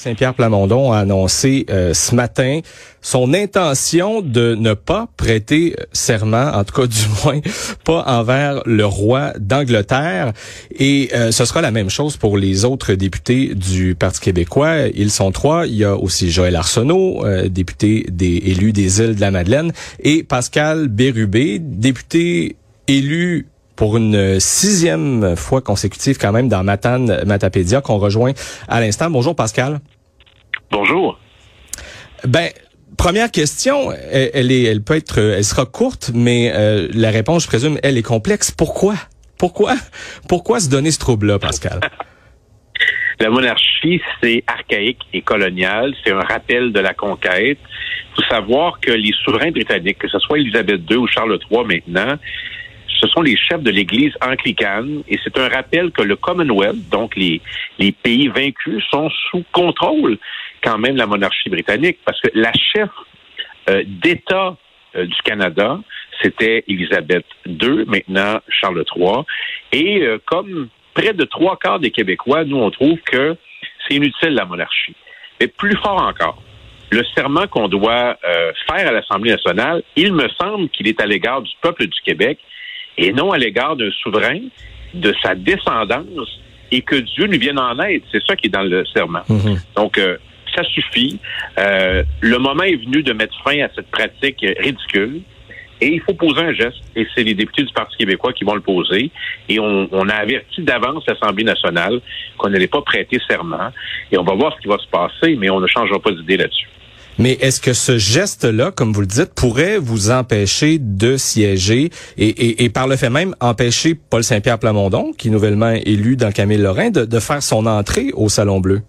Saint-Pierre Plamondon a annoncé euh, ce matin son intention de ne pas prêter serment, en tout cas du moins pas envers le roi d'Angleterre. Et euh, ce sera la même chose pour les autres députés du Parti québécois. Ils sont trois. Il y a aussi Joël Arsenault, euh, député des élus des îles de la Madeleine, et Pascal Bérubé, député élu pour une sixième fois consécutive quand même dans Matane Matapédia qu'on rejoint à l'instant. Bonjour Pascal. Bonjour. Ben première question, elle, est, elle peut être, elle sera courte, mais euh, la réponse, je présume, elle est complexe. Pourquoi? Pourquoi? Pourquoi se donner ce trouble-là, Pascal? La monarchie, c'est archaïque et colonial. C'est un rappel de la conquête. Il faut savoir que les souverains britanniques, que ce soit Élisabeth II ou Charles III maintenant, ce sont les chefs de l'Église anglicane et c'est un rappel que le Commonwealth, donc les, pays vaincus, sont sous contrôle quand même la monarchie britannique parce que la chef euh, d'État euh, du Canada, c'était Élisabeth II, maintenant Charles III. Et euh, comme près de trois quarts des Québécois, nous, on trouve que c'est inutile la monarchie. Mais plus fort encore, le serment qu'on doit faire à l'Assemblée nationale, il me semble qu'il est à l'égard du peuple du Québec et non à l'égard d'un souverain, de sa descendance, et que Dieu lui vienne en aide. C'est ça qui est dans le serment. Mhm. Donc, euh, ça suffit. Euh, le moment est venu de mettre fin à cette pratique ridicule. Et il faut poser un geste. Et c'est les députés du Parti québécois qui vont le poser. Et on, on a averti d'avance l'Assemblée nationale qu'on n'allait pas prêter serment. Et on va voir ce qui va se passer, mais on ne changera pas d'idée là-dessus. Mais est-ce que ce geste-là, comme vous le dites, pourrait vous empêcher de siéger et, par le fait même empêcher Paul Saint-Pierre Plamondon, qui est nouvellement élu dans Camille Lorrain, de, faire son entrée au Salon Bleu?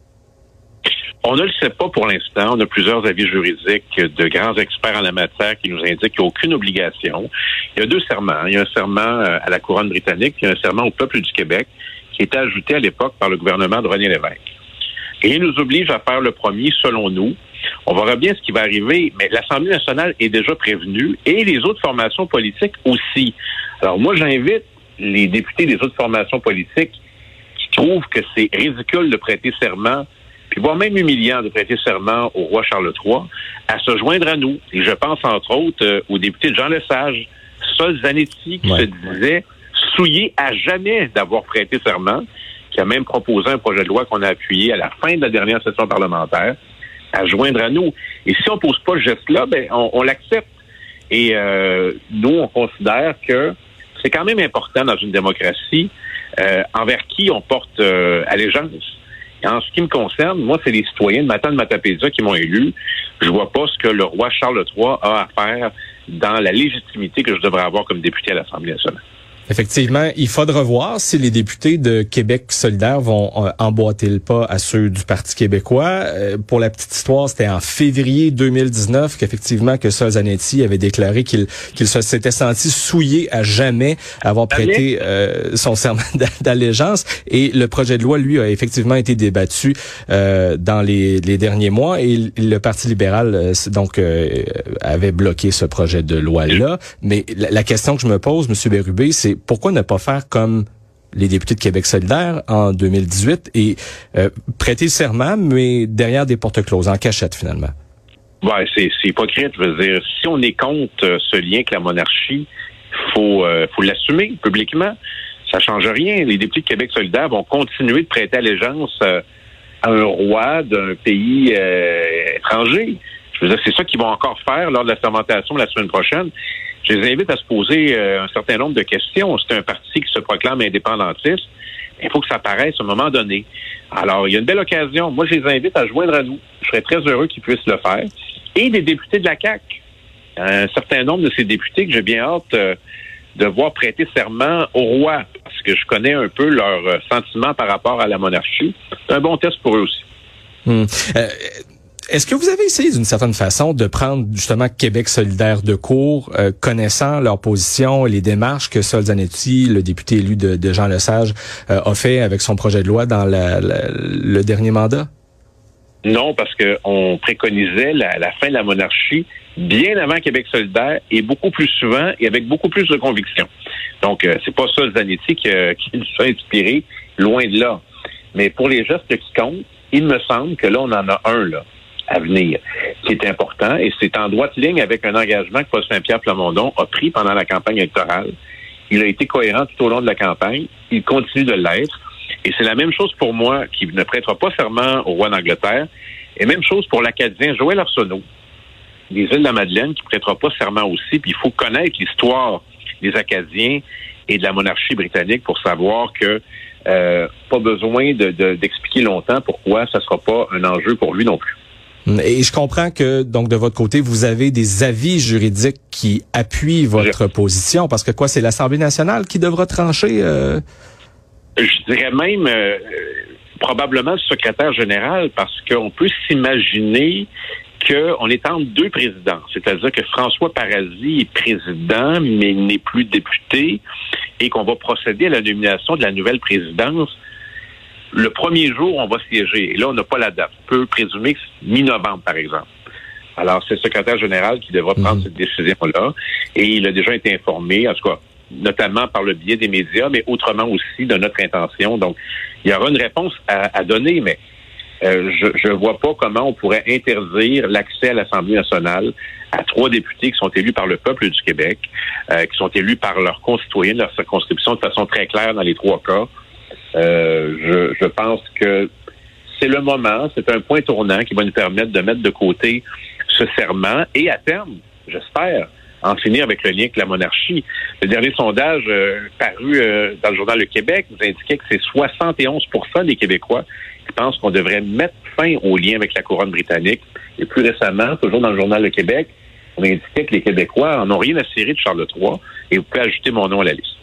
On ne le sait pas pour l'instant. On a plusieurs avis juridiques de grands experts en la matière qui nous indiquent qu'il n'y a aucune obligation. Il y a deux serments. Il y a un serment euh, à la couronne britannique, puis un serment au peuple du Québec qui était ajouté à l'époque par le gouvernement de René Lévesque. Et il nous oblige à faire le premier, selon nous, on verra bien ce qui va arriver, mais l'Assemblée nationale est déjà prévenue et les autres formations politiques aussi. Alors moi, j'invite les députés des autres formations politiques qui trouvent que c'est ridicule de prêter serment, puis voire même humiliant de prêter serment au roi Charles III, à se joindre à nous. Et je pense entre autres euh, au député de Jean Lesage, Sol Zanetti, qui se disait souillé à jamais d'avoir prêté serment, qui a même proposé un projet de loi qu'on a appuyé à la fin de la dernière session parlementaire à joindre à nous. Et si on pose pas le geste-là, ben on, l'accepte. Et euh, nous, on considère que c'est quand même important dans une démocratie euh, envers qui on porte euh, allégeance. En ce qui me concerne, moi, c'est les citoyens de Matane Matapédia qui m'ont élu. Je vois pas ce que le roi Charles III a à faire dans la légitimité que je devrais avoir comme député à l'Assemblée nationale. Effectivement, il faudra voir si les députés de Québec solidaire vont euh, emboîter le pas à ceux du Parti québécois. Euh, pour la petite histoire, c'était en février 2019 qu'effectivement que Sol Zanetti avait déclaré qu'il qu'il se s'était senti souillé à jamais avoir prêté euh, son serment d'allégeance et le projet de loi lui a effectivement été débattu dans les, les, derniers mois et le Parti libéral donc avait bloqué ce projet de loi là. Mais la, la question que je me pose, Monsieur Bérubé, c'est pourquoi ne pas faire comme les députés de Québec solidaire en 2018 et euh, prêter serment, mais derrière des portes closes, en cachette finalement? Ouais, c'est, hypocrite. Je veux dire, si on est contre euh, ce lien avec la monarchie, faut euh, faut l'assumer publiquement. Ça change rien. Les députés de Québec solidaire vont continuer de prêter allégeance à un roi d'un pays étranger. Je veux dire, c'est ça qu'ils vont encore faire lors de la fermentation la semaine prochaine je les invite à se poser euh, un certain nombre de questions. C'est un parti qui se proclame indépendantiste. Il faut que ça apparaisse à un moment donné. Alors, il y a une belle occasion. Moi, je les invite à joindre à nous. Je serais très heureux qu'ils puissent le faire. Et des députés de la CAQ. Un certain nombre de ces députés que j'ai bien hâte euh, de voir prêter serment au roi, parce que je connais un peu leurs euh, sentiments par rapport à la monarchie. C'est un bon test pour eux aussi. Hmm. Est-ce que vous avez essayé d'une certaine façon de prendre justement Québec solidaire de court, euh, connaissant leur position et les démarches que Sol Zanetti, le député élu de, Jean Lesage, euh, a fait avec son projet de loi dans le dernier mandat? Non, parce qu'on préconisait la, fin de la monarchie bien avant Québec solidaire et beaucoup plus souvent et avec beaucoup plus de conviction. Donc, euh, c'est pas Sol Zanetti qui, qui nous inspiré, loin de là. Mais pour les gestes qui comptent, Il me semble que là, on en a un là à venir qui est important et c'est en droite ligne avec un engagement que Paul Saint-Pierre Plamondon a pris pendant la campagne électorale. Il a été cohérent tout au long de la campagne. Il continue de l'être. Et c'est la même chose pour moi qui ne prêtera pas serment au roi d'Angleterre. Et même chose pour l'Acadien Joël Arsenault des îles de la Madeleine qui ne prêtera pas serment aussi. Puis il faut connaître l'histoire des Acadiens et de la monarchie britannique pour savoir que euh, pas besoin d'expliquer longtemps pourquoi ça ne sera pas un enjeu pour lui non plus. Et je comprends que donc de votre côté, vous avez des avis juridiques qui appuient votre position, parce que quoi, c'est l'Assemblée nationale qui devra trancher. Euh... Je dirais même euh, probablement le secrétaire général, parce qu'on peut s'imaginer qu'on est entre deux présidents. C'est-à-dire que François Paradis est président, mais n'est plus député, et qu'on va procéder à la nomination de la nouvelle présidence le premier jour, on va siéger. Et là, on n'a pas la date. On peut présumer que c'est mi-novembre, par exemple. Alors, c'est le secrétaire général qui devra prendre mhm. cette décision-là. Et il a déjà été informé, en tout cas, notamment par le biais des médias, mais autrement aussi de notre intention. Donc, il y aura une réponse à, donner, mais euh, je ne vois pas comment on pourrait interdire l'accès à l'Assemblée nationale à trois députés qui sont élus par le peuple du Québec, euh, qui sont élus par leurs concitoyens de leur circonscription de façon très claire dans les trois cas. Euh, je, je pense que c'est le moment, c'est un point tournant qui va nous permettre de mettre de côté ce serment et à terme, j'espère, en finir avec le lien avec la monarchie. Le dernier sondage euh, paru euh, dans le journal Le Québec nous indiquait que c'est 71% des Québécois qui pensent qu'on devrait mettre fin au lien avec la couronne britannique. Et plus récemment, toujours dans le journal Le Québec, on indiquait que les Québécois en ont rien à cirer de Charles III. Et vous pouvez ajouter mon nom à la liste.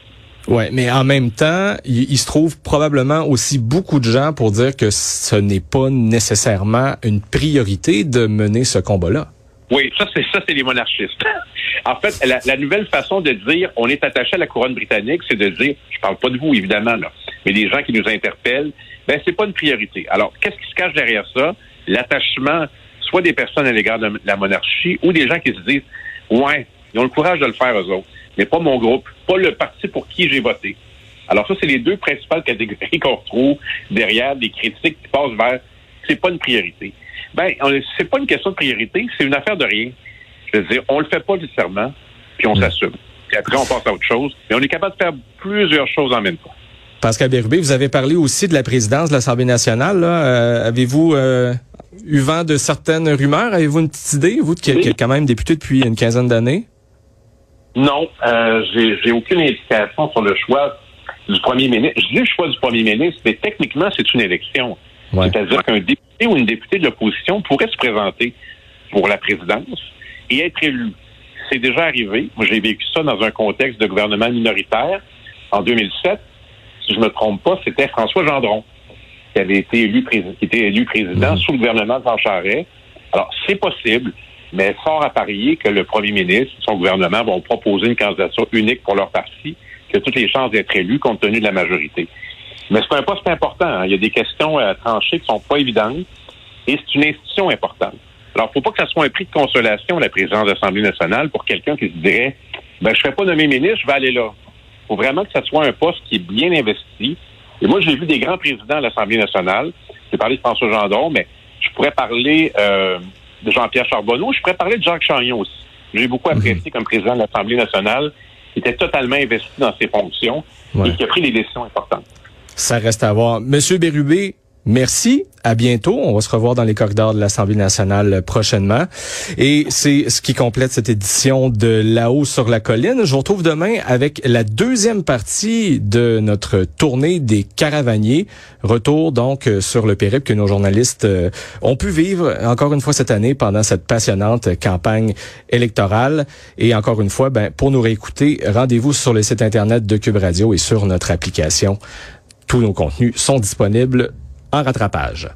Ouais, mais en même temps, il, se trouve probablement aussi beaucoup de gens pour dire que ce n'est pas nécessairement une priorité de mener ce combat-là. Oui, ça c'est ça c'est les monarchistes. en fait, la, nouvelle façon de dire on est attaché à la couronne britannique, c'est de dire, je parle pas de vous évidemment là, mais les gens qui nous interpellent, ben c'est pas une priorité. Alors, qu'est-ce qui se cache derrière ça? L'attachement soit des personnes à l'égard de la monarchie ou des gens qui se disent ouais, ils ont le courage de le faire eux autres mais pas mon groupe, pas le parti pour qui j'ai voté. Alors ça, c'est les deux principales catégories qu'on retrouve derrière des critiques qui passent vers c'est pas une priorité. Ben, c'est pas une question de priorité, c'est une affaire de rien. Je veux dire, on le fait pas nécessairement, puis on hmm. s'assume. Puis après, on passe à autre chose. Mais on est capable de faire plusieurs choses en même temps. Pascal Bérubé, vous avez parlé aussi de la présidence de l'Assemblée nationale. Euh, avez-vous euh, eu vent de certaines rumeurs? Avez-vous une petite idée, vous, qui, qui êtes quand même député depuis une quinzaine d'années? Non, euh, j'ai aucune indication sur le choix du premier ministre. Je dis le choix du premier ministre, mais techniquement, c'est une élection. C'est-à-dire qu'un député ou une députée de l'opposition pourrait se présenter pour la présidence et être élu. C'est déjà arrivé. Moi, j'ai vécu ça dans un contexte de gouvernement minoritaire en 2007. Si je me trompe pas, c'était François Gendron qui avait été élu, qui était élu président mmh. sous le gouvernement de Jean Charest. Alors, c'est possible mais fort à parier que le premier ministre et son gouvernement vont proposer une candidature unique pour leur parti, qui a toutes les chances d'être élu compte tenu de la majorité. Mais c'est un poste important. Hein. Il y a des questions à trancher qui sont pas évidentes et c'est une institution importante. Alors, faut pas que ça soit un prix de consolation, la présidence de l'Assemblée nationale, pour quelqu'un qui se dirait, ben, je serai pas nommé ministre, je vais aller là. faut vraiment que ça soit un poste qui est bien investi. Et moi, j'ai vu des grands présidents de l'Assemblée nationale. J'ai parlé de François Gendron, mais je pourrais parler euh, de Jean-Pierre Charbonneau. Je pourrais parler de Jacques Chagnon aussi. J'ai beaucoup mhm. apprécié comme président de l'Assemblée nationale. Il était totalement investi dans ses fonctions et qui a pris des décisions importantes. Ça reste à voir. Monsieur Bérubé, Merci, à bientôt. On va se revoir dans les corridors de l'Assemblée nationale prochainement. Et c'est ce qui complète cette édition de Là-haut sur la colline. Je vous retrouve demain avec la deuxième partie de notre tournée des caravaniers. Retour donc sur le périple que nos journalistes euh, ont pu vivre encore une fois cette année pendant cette passionnante campagne électorale. Et encore une fois, ben, pour nous réécouter, rendez-vous sur le site internet de Cube Radio et sur notre application. Tous nos contenus sont disponibles en rattrapage.